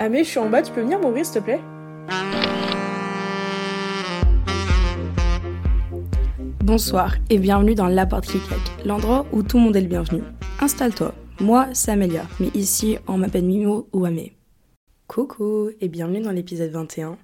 Ah mais je suis en bas, tu peux venir m'ouvrir s'il te plaît? Bonsoir et bienvenue dans La Porte qui claque, l'endroit où tout le monde est le bienvenu. Installe-toi, moi c'est Amélia, mais ici on m'appelle Mimo ou Amé. Coucou et bienvenue dans l'épisode 21.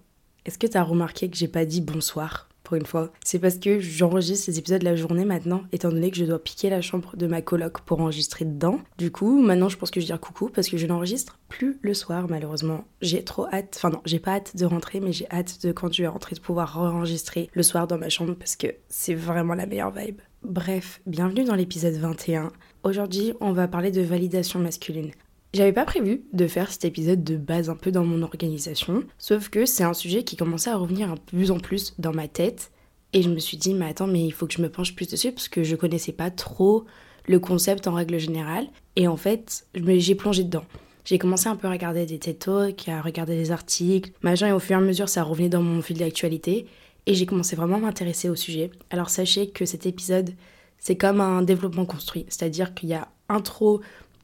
Est-ce que t'as remarqué que j'ai pas dit bonsoir? Une fois. C'est parce que j'enregistre ces épisodes la journée maintenant, étant donné que je dois piquer la chambre de ma coloc pour enregistrer dedans. Du coup, maintenant je pense que je dire coucou parce que je n'enregistre plus le soir malheureusement. J'ai trop hâte, enfin non, j'ai pas hâte de rentrer, mais j'ai hâte de quand je vais rentrer de pouvoir enregistrer le soir dans ma chambre parce que c'est vraiment la meilleure vibe. Bref, bienvenue dans l'épisode 21. Aujourd'hui, on va parler de validation masculine. J'avais pas prévu de faire cet épisode de base un peu dans mon organisation, sauf que c'est un sujet qui commençait à revenir un plus en plus dans ma tête. Et je me suis dit, mais attends, mais il faut que je me penche plus dessus parce que je connaissais pas trop le concept en règle générale. Et en fait, j'ai plongé dedans. J'ai commencé un peu à regarder des TED Talks, à regarder des articles, machin, et au fur et à mesure, ça revenait dans mon fil d'actualité. Et j'ai commencé vraiment à m'intéresser au sujet. Alors sachez que cet épisode, c'est comme un développement construit. C'est-à-dire qu'il y a intro,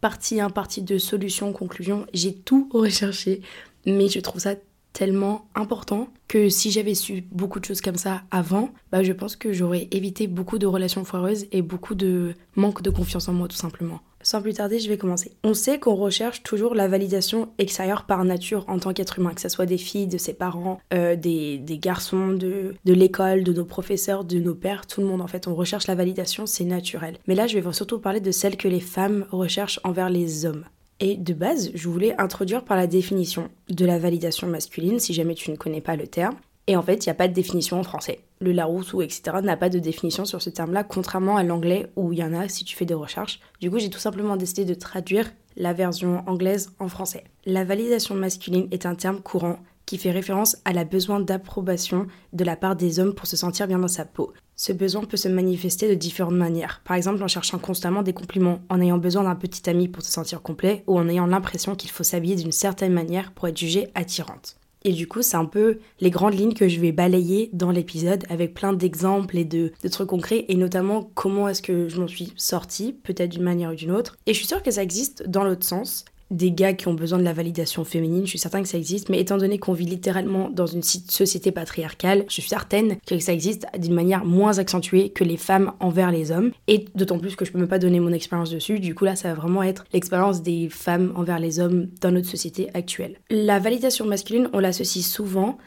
partie 1, partie 2, solution, conclusion. J'ai tout recherché, mais je trouve ça tellement important que si j'avais su beaucoup de choses comme ça avant, bah je pense que j'aurais évité beaucoup de relations foireuses et beaucoup de manque de confiance en moi tout simplement. Sans plus tarder, je vais commencer. On sait qu'on recherche toujours la validation extérieure par nature en tant qu'être humain, que ce soit des filles, de ses parents, euh, des, des, garçons, de, de l'école, de nos professeurs, de nos pères, tout le monde en fait. On recherche la validation, c'est naturel. Mais là, je vais surtout parler de celle que les femmes recherchent envers les hommes. Et de base, je voulais introduire par la définition de la validation masculine, si jamais tu ne connais pas le terme. Et en fait, il n'y a pas de définition en français. Le Larousse ou etc. n'a pas de définition sur ce terme-là, contrairement à l'anglais où il y en a si tu fais des recherches. Du coup, j'ai tout simplement décidé de traduire la version anglaise en français. La validation masculine est un terme courant qui fait référence à la besoin d'approbation de la part des hommes pour se sentir bien dans sa peau. Ce besoin peut se manifester de différentes manières, par exemple en cherchant constamment des compliments, en ayant besoin d'un petit ami pour se sentir complet, ou en ayant l'impression qu'il faut s'habiller d'une certaine manière pour être jugée attirante. Et du coup, c'est un peu les grandes lignes que je vais balayer dans l'épisode avec plein d'exemples et de, trucs concrets et notamment comment est-ce que je m'en suis sortie, peut-être d'une manière ou d'une autre. Et je suis sûre que ça existe dans l'autre sens des gars qui ont besoin de la validation féminine, je suis certaine que ça existe, mais étant donné qu'on vit littéralement dans une société patriarcale, je suis certaine que ça existe d'une manière moins accentuée que les femmes envers les hommes, et d'autant plus que je peux même pas donner mon expérience dessus, du coup là ça va vraiment être l'expérience des femmes envers les hommes dans notre société actuelle. La validation masculine, on l'associe souvent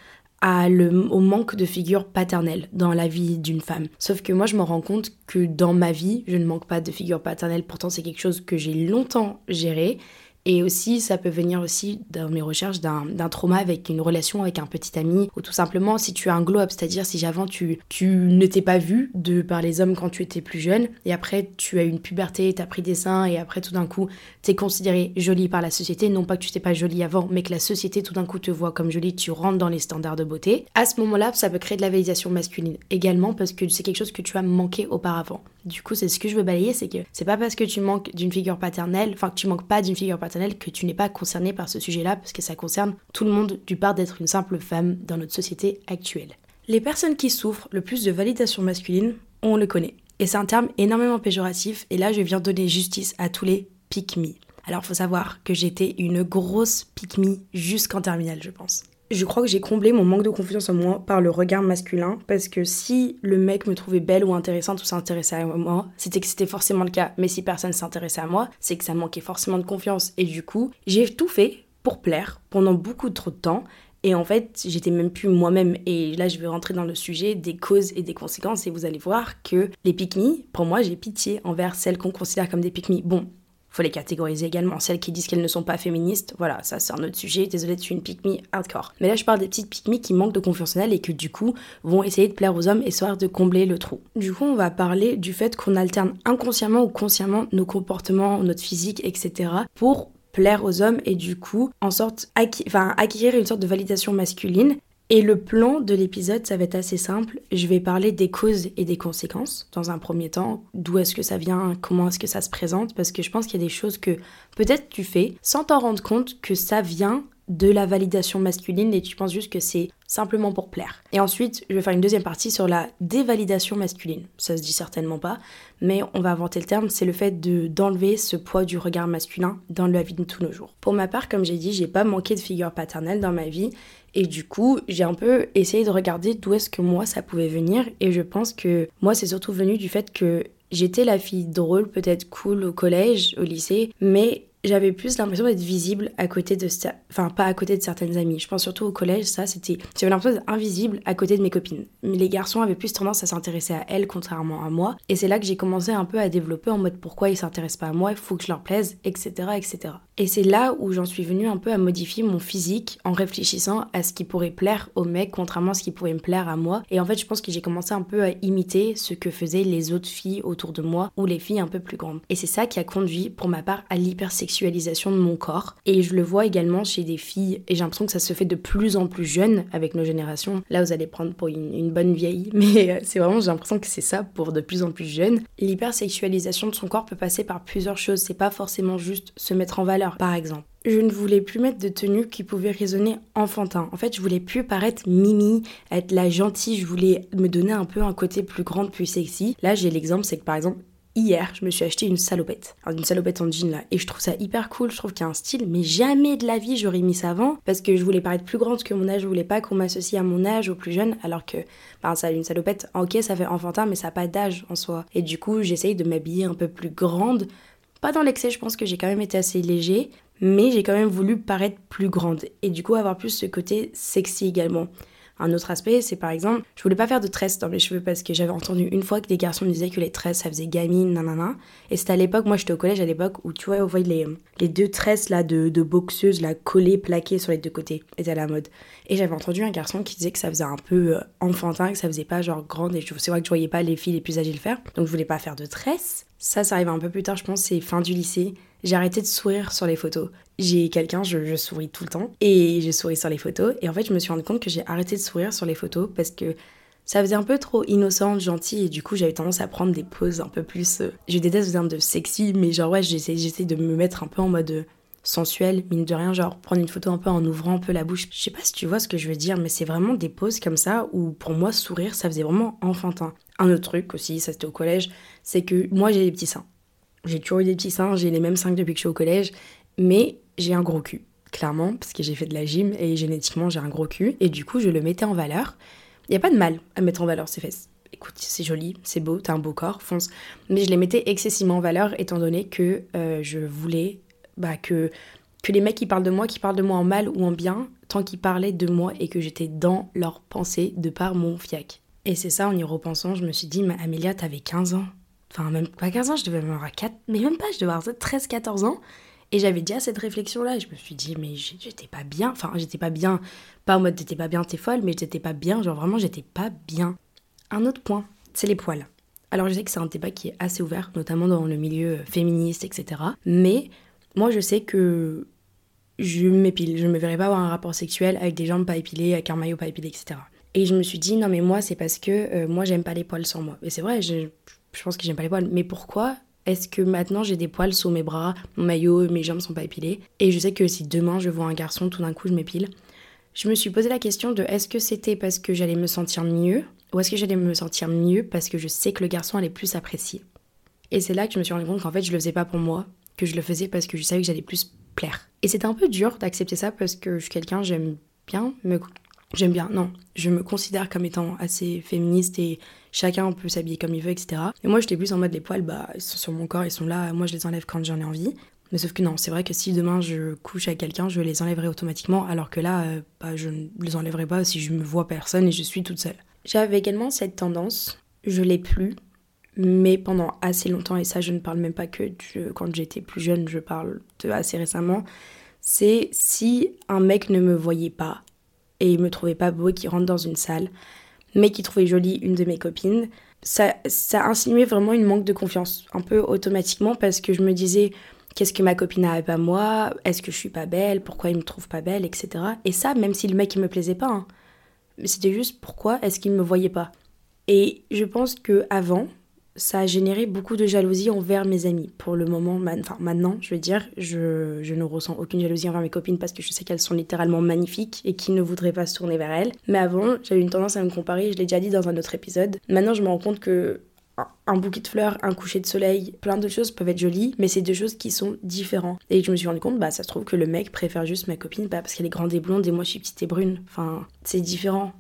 au manque de figure paternelle dans la vie d'une femme. Sauf que moi, je me rends compte que dans ma vie, je ne manque pas de figure paternelle. Pourtant, c'est quelque chose que j'ai longtemps géré et aussi, ça peut venir aussi dans mes recherches d'un trauma avec une relation avec un petit ami, ou tout simplement si tu as un glow-up, c'est-à-dire si avant tu, tu ne t'es pas vu de par les hommes quand tu étais plus jeune, et après tu as une puberté, tu as pris des seins, et après tout d'un coup tu es considérée jolie par la société, non pas que tu t'es pas jolie avant, mais que la société tout d'un coup te voit comme jolie, tu rentres dans les standards de beauté. À ce moment-là, ça peut créer de la validation masculine également parce que c'est quelque chose que tu as manqué auparavant. Du coup, c'est ce que je veux balayer, c'est que c'est pas parce que tu manques d'une figure paternelle, enfin que tu manques pas d'une figure paternelle que tu n'es pas concerné par ce sujet-là, parce que ça concerne tout le monde du part d'être une simple femme dans notre société actuelle. Les personnes qui souffrent le plus de validation masculine, on le connaît. Et c'est un terme énormément péjoratif, et là je viens donner justice à tous les pick me. Alors faut savoir que j'étais une grosse pick me jusqu'en terminale, je pense je crois que j'ai comblé mon manque de confiance en moi par le regard masculin parce que si le mec me trouvait belle ou intéressante ou s'intéressait à moi, c'était que c'était forcément le cas. Mais si personne s'intéressait à moi, c'est que ça manquait forcément de confiance. Et du coup, j'ai tout fait pour plaire pendant beaucoup trop de temps. Et en fait, j'étais même plus moi-même. Et là, je vais rentrer dans le sujet des causes et des conséquences. Et vous allez voir que les pick pour moi, j'ai pitié envers celles qu'on considère comme des pick Bon, faut les catégoriser également. Celles qui disent qu'elles ne sont pas féministes, voilà, ça c'est un autre sujet. Désolée, tu es une pick hardcore. Mais là, je parle des petites pick qui manquent de confiance en elles et que du coup vont essayer de plaire aux hommes et soir de combler le trou. Du coup, on va parler du fait qu'on alterne inconsciemment ou consciemment nos comportements, notre physique, etc. pour plaire aux hommes et du coup en sorte enfin, acquérir une sorte de validation masculine et le plan de l'épisode, ça va être assez simple. Je vais parler des causes et des conséquences dans un premier temps. D'où est-ce que ça vient Comment est-ce que ça se présente Parce que je pense qu'il y a des choses que peut-être tu fais sans t'en rendre compte que ça vient de la validation masculine et tu penses juste que c'est simplement pour plaire. Et ensuite, je vais faire une deuxième partie sur la dévalidation masculine. Ça se dit certainement pas, mais on va inventer le terme, c'est le fait de d'enlever ce poids du regard masculin dans la vie de tous nos jours. Pour ma part, comme j'ai dit, j'ai pas manqué de figure paternelle dans ma vie et du coup, j'ai un peu essayé de regarder d'où est-ce que moi ça pouvait venir. Et je pense que moi c'est surtout venu du fait que J'étais la fille drôle, peut-être cool au collège, au lycée, mais j'avais plus l'impression d'être visible à côté de enfin pas à côté de certaines amies. Je pense surtout au collège ça c'était j'avais l'impression d'être invisible à côté de mes copines. Mais les garçons avaient plus tendance à s'intéresser à elles contrairement à moi. Et c'est là que j'ai commencé un peu à développer en mode pourquoi ils s'intéressent pas à moi il faut que je leur plaise etc etc et c'est là où j'en suis venue un peu à modifier mon physique en réfléchissant à ce qui pourrait plaire aux mecs contrairement à ce qui pourrait me plaire à moi. Et en fait je pense que j'ai commencé un peu à imiter ce que faisaient les autres filles autour de moi ou les filles un peu plus grandes. Et c'est ça qui a conduit pour ma part à l'hypersexualité de mon corps. Et je le vois également chez des filles, et j'ai l'impression que ça se fait de plus en plus jeune avec nos générations. Là, vous allez prendre pour une, bonne vieille, mais euh, c'est vraiment, j'ai l'impression que c'est ça pour de plus en plus jeunes. L'hypersexualisation de son corps peut passer par plusieurs choses, c'est pas forcément juste se mettre en valeur, par exemple je ne voulais plus mettre de tenue qui pouvait résonner enfantin. En fait, je voulais plus paraître mimi, être la gentille, je voulais me donner un peu un côté plus grand, plus sexy. Là, j'ai l'exemple, c'est que par exemple, hier, je me suis acheté une salopette. une salopette en jean là. Et je trouve ça hyper cool, je trouve qu'il y a un style, mais jamais de la vie j'aurais mis ça avant parce que je voulais paraître plus grande que mon âge, je voulais pas qu'on m'associe à mon âge, au plus jeune, alors que, ben, ça, une salopette, ok, ça fait enfantin, mais ça n'a pas d'âge en soi. Et du coup, j'essaye de m'habiller un peu plus grande. Pas dans l'excès, je pense que j'ai quand même été assez léger, mais j'ai quand même voulu paraître plus grande. Et du coup, avoir plus ce côté sexy également. Un autre aspect, c'est par exemple, je voulais pas faire de tresses dans mes cheveux parce que j'avais entendu une fois que des garçons disaient que les tresses ça faisait gamine, nanana. Et c'était à l'époque, moi j'étais au collège à l'époque où tu vois, on voyait les, les deux tresses là de, de boxeuses là collées, plaquées sur les deux côtés, étaient à la mode. Et j'avais entendu un garçon qui disait que ça faisait un peu euh, enfantin, que ça faisait pas genre grande et c'est vrai que je voyais pas les filles les plus âgées le faire. Donc je voulais pas faire de tresses. Ça, ça arrive un peu plus tard, je pense, c'est fin du lycée. J'ai arrêté de sourire sur les photos. J'ai quelqu'un, je, souris tout le temps, et je souris sur les photos. Et en fait, je me suis rendu compte que j'ai arrêté de sourire sur les photos parce que ça faisait un peu trop innocente, gentille, et du coup, j'avais tendance à prendre des poses un peu plus. Euh, je déteste dire de sexy, mais genre, ouais, j'essaie de me mettre un peu en mode euh, sensuel, mine de rien, genre prendre une photo un peu en ouvrant un peu la bouche. Je sais pas si tu vois ce que je veux dire, mais c'est vraiment des poses comme ça où pour moi, sourire, ça faisait vraiment enfantin. Un autre truc aussi, ça c'était au collège, c'est que moi j'ai des petits seins. J'ai toujours eu des petits seins, j'ai les mêmes seins depuis que je suis au collège, mais j'ai un gros cul, clairement, parce que j'ai fait de la gym et génétiquement j'ai un gros cul, et du coup je le mettais en valeur. Il n'y a pas de mal à mettre en valeur ses fesses. Écoute, c'est joli, c'est beau, t'as un beau corps, fonce. Mais je les mettais excessivement en valeur étant donné que euh, je voulais bah, que, que les mecs qui parlent de moi, qui parlent de moi en mal ou en bien, tant qu'ils parlaient de moi et que j'étais dans leur pensée de par mon fiac. Et c'est ça, en y repensant, je me suis dit, mais Amélia, t'avais 15 ans. Enfin, même pas 15 ans, je devais avoir 4, mais même pas, je devais avoir 13-14 ans. Et j'avais déjà cette réflexion-là, je me suis dit, mais j'étais pas bien. Enfin, j'étais pas bien, pas en mode t'étais pas bien, t'es folle, mais j'étais pas bien, genre vraiment, j'étais pas bien. Un autre point, c'est les poils. Alors, je sais que c'est un débat qui est assez ouvert, notamment dans le milieu féministe, etc. Mais moi, je sais que je m'épile. Je ne me verrais pas avoir un rapport sexuel avec des jambes pas épilées, avec un maillot pas épilé, etc. Et je me suis dit, non, mais moi, c'est parce que euh, moi, j'aime pas les poils sur moi. Et c'est vrai, je, je pense que j'aime pas les poils. Mais pourquoi est-ce que maintenant j'ai des poils sur mes bras, mon maillot, mes jambes sont pas épilées Et je sais que si demain je vois un garçon, tout d'un coup je m'épile. Je me suis posé la question de est-ce que c'était parce que j'allais me sentir mieux ou est-ce que j'allais me sentir mieux parce que je sais que le garçon allait plus apprécier Et c'est là que je me suis rendu compte qu'en fait je le faisais pas pour moi, que je le faisais parce que je savais que j'allais plus plaire. Et c'était un peu dur d'accepter ça parce que je suis quelqu'un, j'aime bien me... J'aime bien, non, je me considère comme étant assez féministe et chacun peut s'habiller comme il veut, etc. Et moi j'étais plus en mode les poils, bah ils sont sur mon corps, ils sont là, moi je les enlève quand j'en ai envie. Mais sauf que non, c'est vrai que si demain je couche avec quelqu'un, je les enlèverai automatiquement, alors que là, euh, bah, je ne les enlèverai pas si je me vois personne et je suis toute seule. J'avais également cette tendance, je l'ai plus, mais pendant assez longtemps, et ça je ne parle même pas que quand j'étais plus jeune, je parle de assez récemment, c'est si un mec ne me voyait pas et il me trouvait pas beau qui rentre dans une salle, mais qui trouvait jolie une de mes copines, ça, ça insinuait vraiment une manque de confiance, un peu automatiquement, parce que je me disais, qu'est-ce que ma copine a pas moi? Est-ce que je suis pas belle? Pourquoi il me trouve pas belle? Etc. Et ça, même si le mec il me plaisait pas, hein. c'était juste pourquoi est-ce qu'il me voyait pas? Et je pense que avant, ça a généré beaucoup de jalousie envers mes amis. Pour le moment, enfin maintenant, je veux dire, je, je, ne ressens aucune jalousie envers mes copines parce que je sais qu'elles sont littéralement magnifiques et qui ne voudraient pas se tourner vers elles. Mais avant, j'avais une tendance à me comparer, je l'ai déjà dit dans un autre épisode. Maintenant, je me rends compte que un bouquet de fleurs, un coucher de soleil, plein de choses peuvent être jolies, mais c'est deux choses qui sont différentes. Et je me suis rendu compte, bah ça se trouve que le mec préfère juste ma copine, bah, parce qu'elle est grande et blonde et moi je suis petite et brune. Enfin, c'est différent.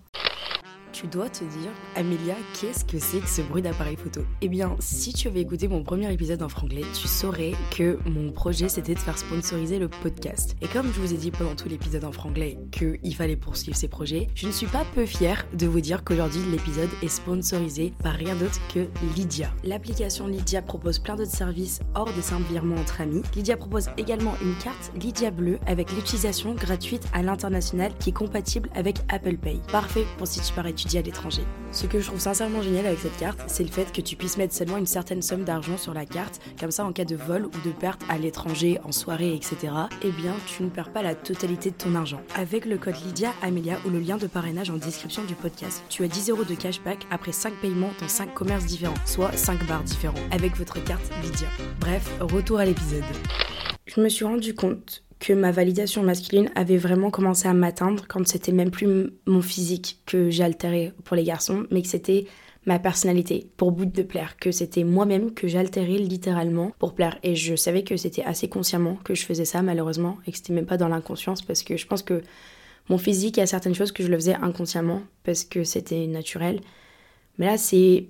Tu dois te dire, Amélia, qu'est-ce que c'est que ce bruit d'appareil photo? Eh bien, si tu avais écouté mon premier épisode en franglais, tu saurais que mon projet c'était de faire sponsoriser le podcast. Et comme je vous ai dit pendant tout l'épisode en franglais qu'il fallait poursuivre ces projets, je ne suis pas peu fière de vous dire qu'aujourd'hui l'épisode est sponsorisé par rien d'autre que Lydia. L'application Lydia propose plein d'autres services hors des simples virements entre amis. Lydia propose également une carte Lydia Bleu avec l'utilisation gratuite à l'international qui est compatible avec Apple Pay. Parfait pour si tu pars étudier à l'étranger. Ce que je trouve sincèrement génial avec cette carte, c'est le fait que tu puisses mettre seulement une certaine somme d'argent sur la carte, comme ça en cas de vol ou de perte à l'étranger, en soirée, etc., eh bien tu ne perds pas la totalité de ton argent. Avec le code Lydia Amelia ou le lien de parrainage en description du podcast, tu as 10 euros de cashback après 5 paiements dans 5 commerces différents, soit 5 bars différents, avec votre carte Lydia. Bref, retour à l'épisode. Je me suis rendu compte que ma validation masculine avait vraiment commencé à m'atteindre quand c'était même plus mon physique que j'altérais pour les garçons, mais que c'était ma personnalité pour but de plaire, que c'était moi-même que j'altérais littéralement pour plaire. Et je savais que c'était assez consciemment que je faisais ça malheureusement et que c'était même pas dans l'inconscience parce que je pense que mon physique, il y a certaines choses que je le faisais inconsciemment parce que c'était naturel. Mais là, c'est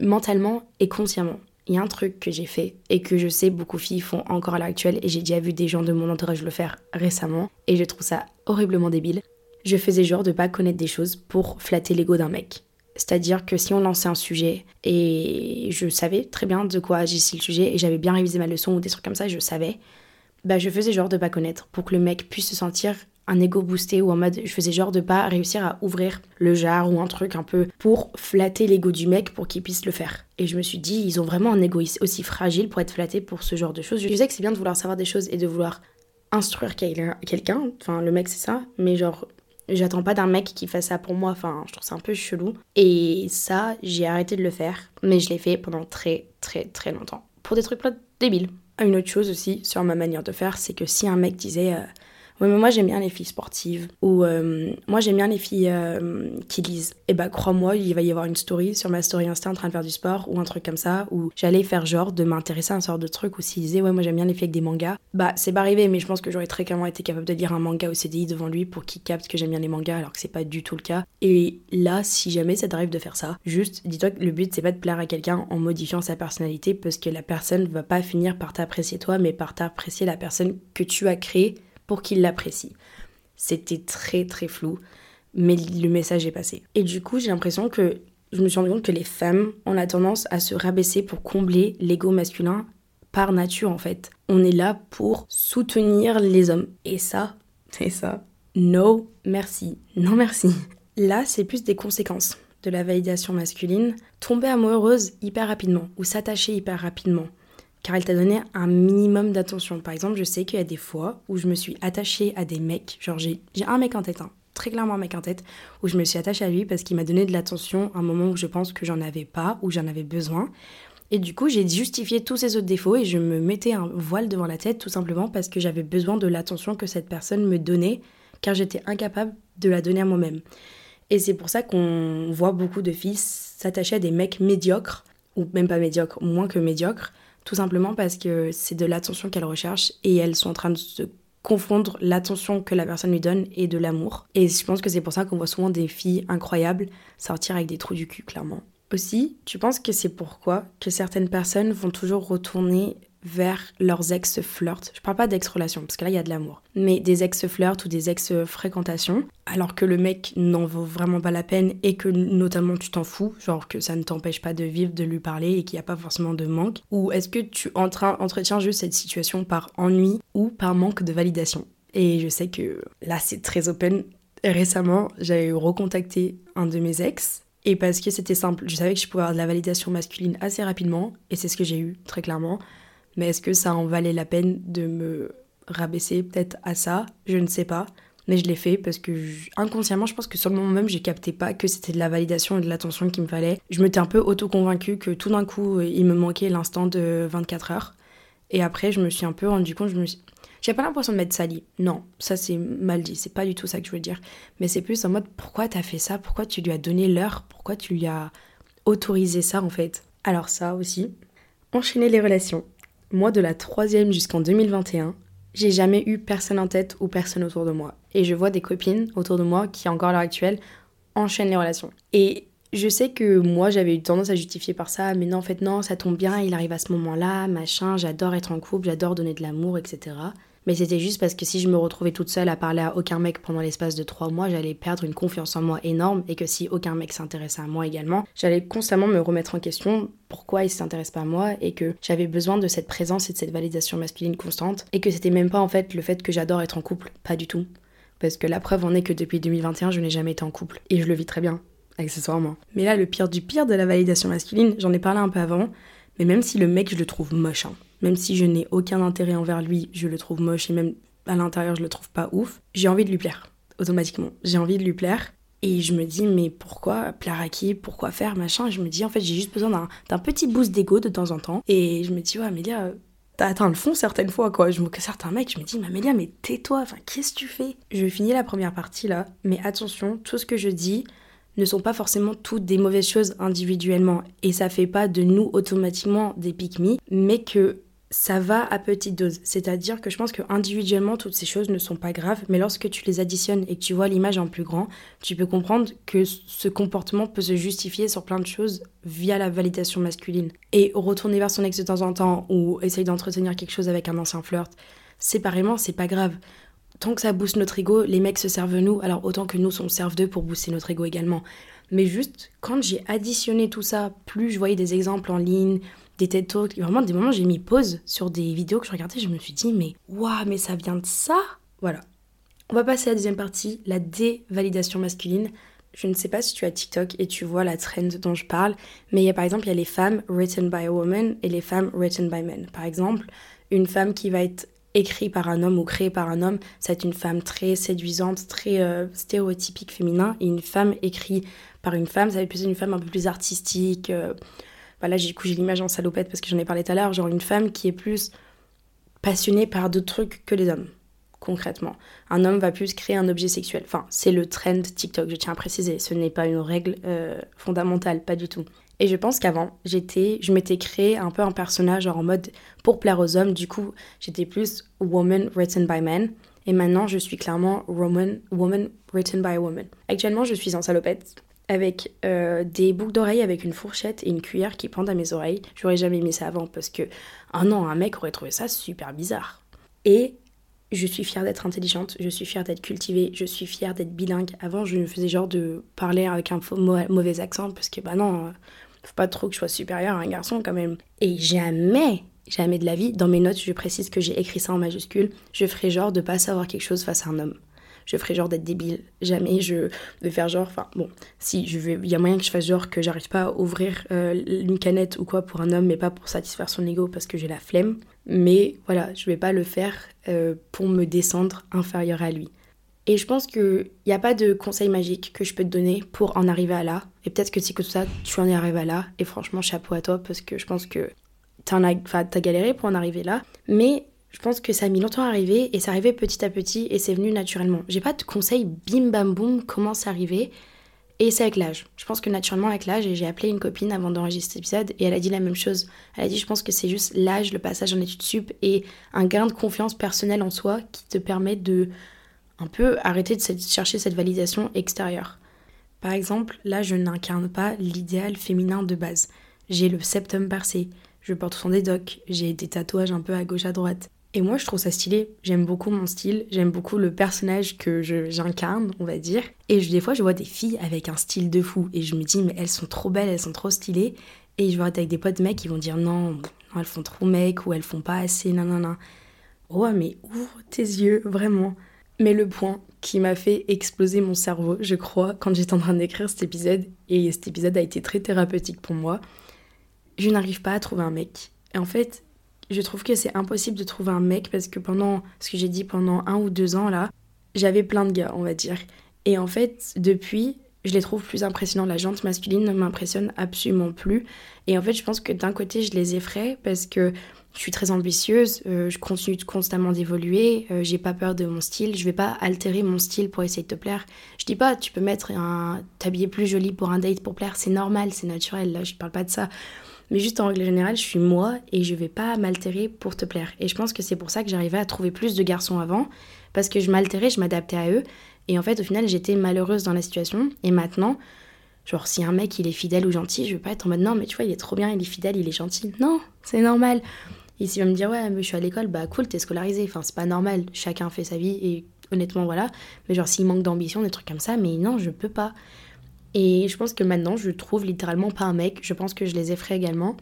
mentalement et consciemment il y a un truc que j'ai fait et que je sais beaucoup de filles font encore à l'heure actuelle et j'ai déjà vu des gens de mon entourage le faire récemment et je trouve ça horriblement débile. Je faisais genre de pas connaître des choses pour flatter l'ego d'un mec. C'est-à-dire que si on lançait un sujet et je savais très bien de quoi agissait le sujet et j'avais bien révisé ma leçon ou des trucs comme ça, je savais, bah je faisais genre de pas connaître pour que le mec puisse se sentir un ego boosté ou en mode je faisais genre de pas réussir à ouvrir le jar ou un truc un peu pour flatter l'ego du mec pour qu'il puisse le faire. Et je me suis dit, ils ont vraiment un ego aussi fragile pour être flatté pour ce genre de choses. Je sais que c'est bien de vouloir savoir des choses et de vouloir instruire quelqu'un, enfin le mec c'est ça, mais genre j'attends pas d'un mec qui fasse ça pour moi, enfin je trouve ça un peu chelou. Et ça, j'ai arrêté de le faire, mais je l'ai fait pendant très très très longtemps. Pour des trucs débiles. Une autre chose aussi sur ma manière de faire, c'est que si un mec disait... Euh, Ouais, mais moi j'aime bien les filles sportives. Ou euh, moi j'aime bien les filles euh, qui lisent. Et bah crois-moi, il va y avoir une story sur ma story Insta en train de faire du sport ou un truc comme ça. Où j'allais faire genre de m'intéresser à un sort de truc. Ou s'il disait ouais, moi j'aime bien les filles avec des mangas. Bah c'est pas arrivé, mais je pense que j'aurais très clairement été capable de lire un manga au CDI devant lui pour qu'il capte que j'aime bien les mangas alors que c'est pas du tout le cas. Et là, si jamais ça t'arrive de faire ça, juste dis-toi que le but c'est pas de plaire à quelqu'un en modifiant sa personnalité parce que la personne va pas finir par t'apprécier toi, mais par t'apprécier la personne que tu as créée pour qu'il l'apprécie. C'était très très flou, mais le message est passé. Et du coup, j'ai l'impression que je me suis rendu compte que les femmes ont la tendance à se rabaisser pour combler l'ego masculin par nature en fait. On est là pour soutenir les hommes. Et ça, c'est ça. No, merci. Non, merci. Là, c'est plus des conséquences de la validation masculine. Tomber amoureuse hyper rapidement ou s'attacher hyper rapidement car elle t'a donné un minimum d'attention. Par exemple, je sais qu'il y a des fois où je me suis attachée à des mecs, genre j'ai un mec en tête, hein, très clairement un mec en tête, où je me suis attachée à lui parce qu'il m'a donné de l'attention à un moment où je pense que j'en avais pas, où j'en avais besoin. Et du coup, j'ai justifié tous ces autres défauts et je me mettais un voile devant la tête tout simplement parce que j'avais besoin de l'attention que cette personne me donnait, car j'étais incapable de la donner à moi-même. Et c'est pour ça qu'on voit beaucoup de filles s'attacher à des mecs médiocres, ou même pas médiocres, moins que médiocres, tout simplement parce que c'est de l'attention qu'elles recherchent et elles sont en train de se confondre l'attention que la personne lui donne et de l'amour. Et je pense que c'est pour ça qu'on voit souvent des filles incroyables sortir avec des trous du cul, clairement. Aussi, tu penses que c'est pourquoi que certaines personnes vont toujours retourner vers leurs ex-flirts. Je parle pas d'ex-relation, parce que là, il y a de l'amour. Mais des ex-flirts ou des ex-fréquentations, alors que le mec n'en vaut vraiment pas la peine et que notamment tu t'en fous, genre que ça ne t'empêche pas de vivre, de lui parler et qu'il n'y a pas forcément de manque. Ou est-ce que tu entretiens juste cette situation par ennui ou par manque de validation? Et je sais que là, c'est très open. Récemment, j'avais recontacté un de mes ex et parce que c'était simple, je savais que je pouvais avoir de la validation masculine assez rapidement, et c'est ce que j'ai eu, très clairement. Mais est-ce que ça en valait la peine de me rabaisser peut-être à ça? Je ne sais pas. mais je l'ai fait parce que inconsciemment, je pense que sur le moment même, j'ai capté pas que c'était de la validation et de l'attention qu'il me fallait. Je m'étais un peu auto-convaincue que tout d'un coup, il me manquait l'instant de 24 heures. Et après, je me suis un peu rendu compte, je me suis... J'ai pas l'impression de m'être sali. Non, ça c'est mal dit, c'est pas du tout ça que je veux dire. Mais c'est plus en mode pourquoi t'as fait ça? Pourquoi tu lui as donné l'heure? Pourquoi tu lui as autorisé ça en fait? Alors ça aussi. Enchaîner les relations. Moi, de la troisième jusqu'en 2021, j'ai jamais eu personne en tête ou personne autour de moi. Et je vois des copines autour de moi qui, encore à l'heure actuelle, enchaînent les relations. Et je sais que moi j'avais eu tendance à justifier par ça, mais non, en fait, non, ça tombe bien, il arrive à ce moment-là, machin, j'adore être en couple, j'adore donner de l'amour, etc. Mais c'était juste parce que si je me retrouvais toute seule à parler à aucun mec pendant l'espace de trois mois, j'allais perdre une confiance en moi énorme et que si aucun mec s'intéressait à moi également, j'allais constamment me remettre en question pourquoi il s'intéresse pas à moi et que j'avais besoin de cette présence et de cette validation masculine constante et que c'était même pas en fait le fait que j'adore être en couple, pas du tout. Parce que la preuve en est que depuis 2021, je n'ai jamais été en couple et je le vis très bien, accessoirement. Mais là, le pire du pire de la validation masculine, j'en ai parlé un peu avant, mais même si le mec, je le trouve moche, hein, même si je n'ai aucun intérêt envers lui, je le trouve moche et même à l'intérieur, je le trouve pas ouf, j'ai envie de lui plaire, automatiquement. J'ai envie de lui plaire. Et je me dis, mais pourquoi plaire à qui? Pourquoi faire? Machin Je me dis, en fait, j'ai juste besoin d'un petit boost d'ego de temps en temps. Et je me dis, ouais, Amélia, t'as atteint le fond certaines fois, quoi. Je me certains mecs, je me dis, mais Amélia, mais tais-toi, enfin, qu'est-ce que tu fais? Je finis la première partie là, mais attention, tout ce que je dis, ne sont pas forcément toutes des mauvaises choses individuellement. Et ça fait pas de nous automatiquement des pick mais que ça va à petite dose. C'est-à-dire que je pense que individuellement, toutes ces choses ne sont pas graves, mais lorsque tu les additionnes et que tu vois l'image en plus grand, tu peux comprendre que ce comportement peut se justifier sur plein de choses via la validation masculine. Et retourner vers son ex de temps en temps ou essayer d'entretenir quelque chose avec un ancien flirt, séparément, c'est pas grave. Tant que ça booste notre ego, les mecs se servent nous, alors autant que nous, on serve d'eux pour booster notre ego également. Mais juste, quand j'ai additionné tout ça, plus je voyais des exemples en ligne, des TED Talks. Vraiment, des moments, j'ai mis pause sur des vidéos que je regardais. Je me suis dit, mais waouh, mais ça vient de ça Voilà. On va passer à la deuxième partie, la dévalidation masculine. Je ne sais pas si tu as TikTok et tu vois la trend dont je parle, mais il y a par exemple, il y a les femmes written by a woman et les femmes written by men. Par exemple, une femme qui va être écrite par un homme ou créée par un homme, être une femme très séduisante, très euh, stéréotypique féminin, et une femme écrite par une femme, ça va être plus une femme un peu plus artistique, euh, voilà, j'ai j'ai l'image en salopette parce que j'en ai parlé tout à l'heure, genre une femme qui est plus passionnée par d'autres trucs que les hommes, concrètement. Un homme va plus créer un objet sexuel. Enfin, c'est le trend TikTok, je tiens à préciser, ce n'est pas une règle euh, fondamentale, pas du tout. Et je pense qu'avant, j'étais, je m'étais créé un peu un personnage genre en mode pour plaire aux hommes. Du coup, j'étais plus woman written by men. Et maintenant, je suis clairement woman, woman written by a woman. Actuellement, je suis en salopette avec euh, des boucles d'oreilles avec une fourchette et une cuillère qui pendent à mes oreilles. J'aurais jamais mis ça avant parce que un non, un mec aurait trouvé ça super bizarre. Et je suis fière d'être intelligente, je suis fière d'être cultivée, je suis fière d'être bilingue. Avant, je me faisais genre de parler avec un mauvais accent parce que bah non, euh, faut pas trop que je sois supérieure à un garçon quand même. Et jamais, jamais de la vie, dans mes notes, je précise que j'ai écrit ça en majuscule, je ferai genre de pas savoir quelque chose face à un homme je ferai genre d'être débile. Jamais je vais faire genre, enfin bon, si je vais, il y a moyen que je fasse genre que j'arrive pas à ouvrir euh, une canette ou quoi pour un homme, mais pas pour satisfaire son ego parce que j'ai la flemme. Mais voilà, je vais pas le faire euh, pour me descendre inférieur à lui. Et je pense qu'il n'y a pas de conseil magique que je peux te donner pour en arriver à là. Et peut-être que c'est que ça, tu en es arrivé à là. Et franchement, chapeau à toi parce que je pense que t'as as galéré pour en arriver là. Mais je pense que ça a mis longtemps à arriver et ça arrivait petit à petit et c'est venu naturellement. J'ai pas de conseil bim bam boum comment c'est arrivé et c'est avec l'âge. Je pense que naturellement avec l'âge et j'ai appelé une copine avant d'enregistrer cet épisode et elle a dit la même chose. Elle a dit je pense que c'est juste l'âge, le passage en études sup et un gain de confiance personnelle en soi qui te permet de un peu arrêter de chercher cette validation extérieure. Par exemple, là je n'incarne pas l'idéal féminin de base. J'ai le septum percé, je porte son des docs, j'ai des tatouages un peu à gauche à droite. Et moi, je trouve ça stylé. J'aime beaucoup mon style, j'aime beaucoup le personnage que j'incarne, on va dire. Et des fois, je vois des filles avec un style de fou. Et je me dis, mais elles sont trop belles, elles sont trop stylées. Et je vois avec des potes mecs qui vont dire, non, elles font trop mec ou elles font pas assez, non, non, non. Oh, mais ouvre tes yeux, vraiment. Mais le point qui m'a fait exploser mon cerveau, je crois, quand j'étais en train d'écrire cet épisode, et cet épisode a été très thérapeutique pour moi, je n'arrive pas à trouver un mec. Et en fait, je trouve que c'est impossible de trouver un mec parce que pendant, ce que j'ai dit pendant un ou deux ans là, j'avais plein de gars, on va dire. Et en fait, depuis, je les trouve plus impressionnants. La jante masculine ne m'impressionne absolument plus. Et en fait, je pense que d'un côté, je les effraie parce que je suis très ambitieuse, euh, je continue constamment d'évoluer, euh, j'ai pas peur de mon style, je vais pas altérer mon style pour essayer de te plaire. Je dis pas, tu peux mettre un. t'habiller plus joli pour un date pour plaire, c'est normal, c'est naturel, là, je parle pas de ça. Mais juste en règle générale, je suis moi et je vais pas m'altérer pour te plaire. Et je pense que c'est pour ça que j'arrivais à trouver plus de garçons avant, parce que je m'altérais, je m'adaptais à eux. Et en fait, au final, j'étais malheureuse dans la situation. Et maintenant, genre, si un mec, il est fidèle ou gentil, je vais pas être en mode non, mais tu vois, il est trop bien, il est fidèle, il est gentil. Non, c'est normal. Et s'il va me dire, ouais, mais je suis à l'école, bah cool, t'es scolarisé. Enfin, c'est pas normal. Chacun fait sa vie et honnêtement, voilà. Mais genre, s'il manque d'ambition, des trucs comme ça, mais non, je peux pas. Et je pense que maintenant, je trouve littéralement pas un mec. Je pense que je les effraie également.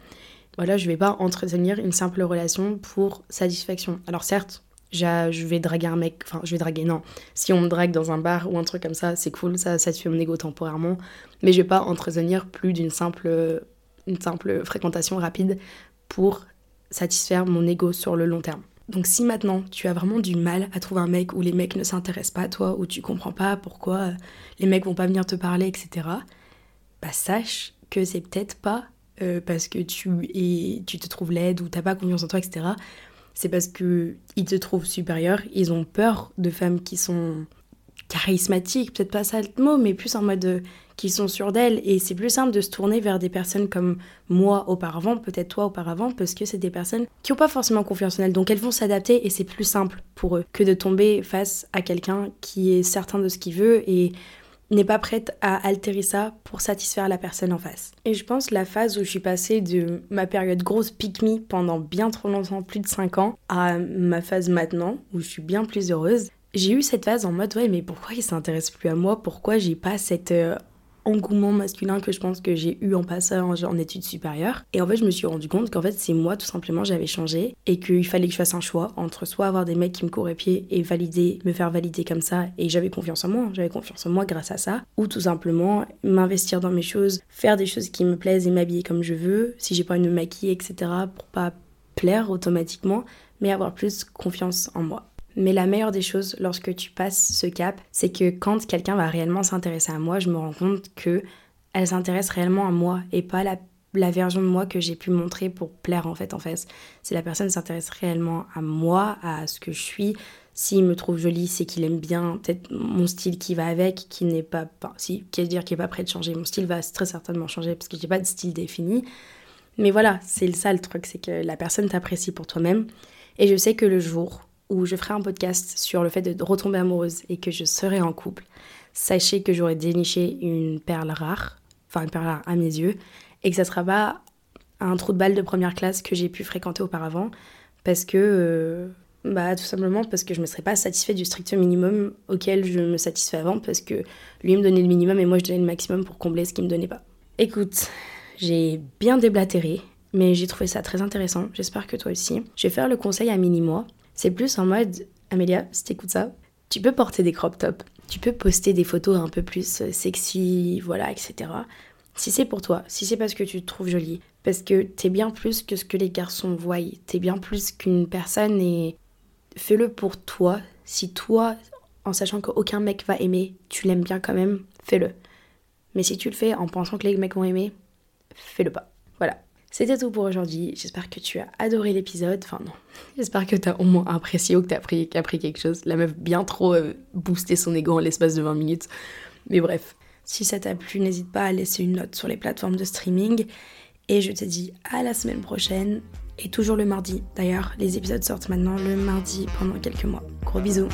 Voilà, je vais pas entretenir une simple relation pour satisfaction. Alors certes, je vais draguer un mec, enfin je vais draguer, non. Si on me drague dans un bar ou un truc comme ça, c'est cool, ça satisfait mon ego temporairement. Mais je vais pas entretenir plus d'une simple, une simple fréquentation rapide pour satisfaire mon ego sur le long terme. Donc si maintenant tu as vraiment du mal à trouver un mec où les mecs ne s'intéressent pas à toi, où tu comprends pas pourquoi euh, les mecs vont pas venir te parler, etc., bah sache que c'est peut-être pas euh, parce que tu, es, tu te trouves laide ou t'as pas confiance en toi, etc. C'est parce que ils te trouvent supérieur, ils ont peur de femmes qui sont charismatiques, peut-être pas ça le mot, mais plus en mode euh, qui sont sûres d'elles. Et c'est plus simple de se tourner vers des personnes comme moi auparavant, peut-être toi auparavant, parce que c'est des personnes qui n'ont pas forcément confiance en elles. Donc elles vont s'adapter et c'est plus simple pour eux que de tomber face à quelqu'un qui est certain de ce qu'il veut et n'est pas prête à altérer ça pour satisfaire la personne en face. Et je pense la phase où je suis passée de ma période grosse pick me pendant bien trop longtemps, plus de 5 ans, à ma phase maintenant où je suis bien plus heureuse, j'ai eu cette phase en mode ouais mais pourquoi il s'intéresse plus à moi? Pourquoi j'ai pas cette euh, engouement masculin que je pense que j'ai eu en passant en, études supérieures. Et en fait, je me suis rendu compte qu'en fait, c'est moi tout simplement, j'avais changé et qu'il fallait que je fasse un choix entre soit avoir des mecs qui me couraient pied et valider, me faire valider comme ça, et j'avais confiance en moi, j'avais confiance en moi grâce à ça, ou tout simplement m'investir dans mes choses, faire des choses qui me plaisent et m'habiller comme je veux, si j'ai pas me maquiller, etc., pour pas plaire automatiquement, mais avoir plus confiance en moi. Mais la meilleure des choses lorsque tu passes ce cap, c'est que quand quelqu'un va réellement s'intéresser à moi, je me rends compte que elle s'intéresse réellement à moi et pas la, la version de moi que j'ai pu montrer pour plaire en fait en fait. Si la personne s'intéresse réellement à moi, à ce que je suis, s'il me trouve jolie, c'est qu'il aime bien peut-être mon style qui va avec, qui n'est pas, pas si, qui veut dire qu'il n'est pas prêt de changer. Mon style va très certainement changer parce que j'ai pas de style défini. Mais voilà, c'est ça le truc, c'est que la personne t'apprécie pour toi-même. Et je sais que le jour où je ferai un podcast sur le fait de retomber amoureuse et que je serai en couple, sachez que j'aurai déniché une perle rare, enfin une perle rare à mes yeux, et que ça sera pas un trou de balle de première classe que j'ai pu fréquenter auparavant, parce que, euh, bah tout simplement parce que je me serais pas satisfait du strict minimum auquel je me satisfais avant, parce que lui me donnait le minimum et moi je donnais le maximum pour combler ce qu'il me donnait pas. Écoute, j'ai bien déblatéré, mais j'ai trouvé ça très intéressant, j'espère que toi aussi. Je vais faire le conseil à mini-moi, c'est plus en mode, Amélia, si t'écoutes ça, tu peux porter des crop tops, tu peux poster des photos un peu plus euh, sexy, voilà, etc. Si c'est pour toi, si c'est parce que tu te trouves jolie, parce que t'es bien plus que ce que les garçons voient, t'es bien plus qu'une personne et fais-le pour toi. Si toi, en sachant qu'aucun mec va aimer, tu l'aimes bien quand même, fais-le. Mais si tu le fais en pensant que les mecs vont aimer, fais-le pas. Voilà. C'était tout pour aujourd'hui. J'espère que tu as adoré l'épisode. Enfin, non. J'espère que tu as au moins apprécié ou que tu as appris, quelque chose. La meuf bien trop euh, boosté son ego en l'espace de 20 minutes. Mais bref. Si ça t'a plu, n'hésite pas à laisser une note sur les plateformes de streaming. Et je te dis à la semaine prochaine. Et toujours le mardi. D'ailleurs, les épisodes sortent maintenant le mardi pendant quelques mois. Gros bisous.